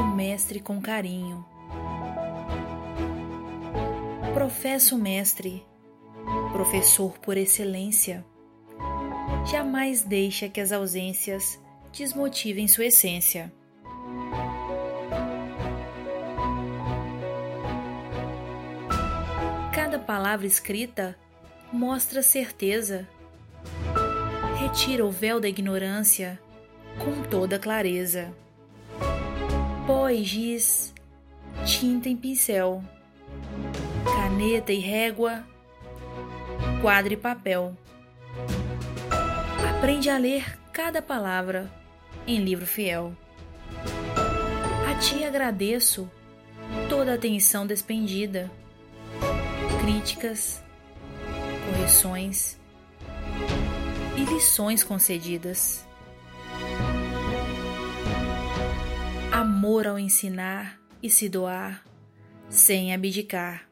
mestre com carinho. Professo mestre, professor por excelência, jamais deixa que as ausências desmotivem sua essência. Cada palavra escrita mostra certeza, retira o véu da ignorância com toda clareza. Pó e giz, tinta e pincel, caneta e régua, quadro e papel. Aprende a ler cada palavra em livro fiel. A ti agradeço toda a atenção despendida, críticas, correções e lições concedidas. Amor ao ensinar e se doar sem abdicar.